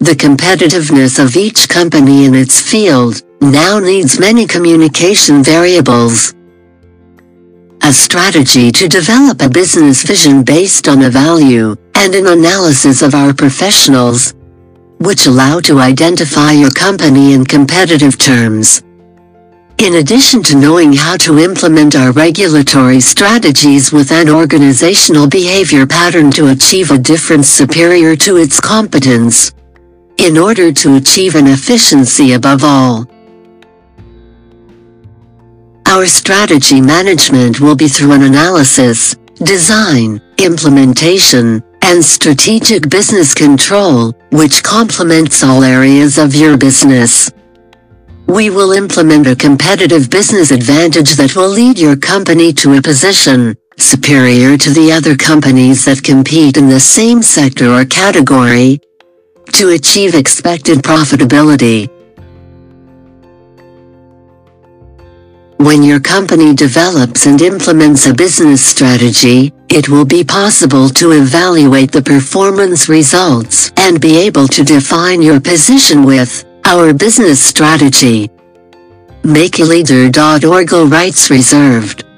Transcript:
The competitiveness of each company in its field now needs many communication variables. A strategy to develop a business vision based on a value and an analysis of our professionals, which allow to identify your company in competitive terms. In addition to knowing how to implement our regulatory strategies with an organizational behavior pattern to achieve a difference superior to its competence, in order to achieve an efficiency above all. Our strategy management will be through an analysis, design, implementation, and strategic business control, which complements all areas of your business. We will implement a competitive business advantage that will lead your company to a position superior to the other companies that compete in the same sector or category, to achieve expected profitability. When your company develops and implements a business strategy, it will be possible to evaluate the performance results and be able to define your position with our business strategy. MakeALeader.org rights reserved.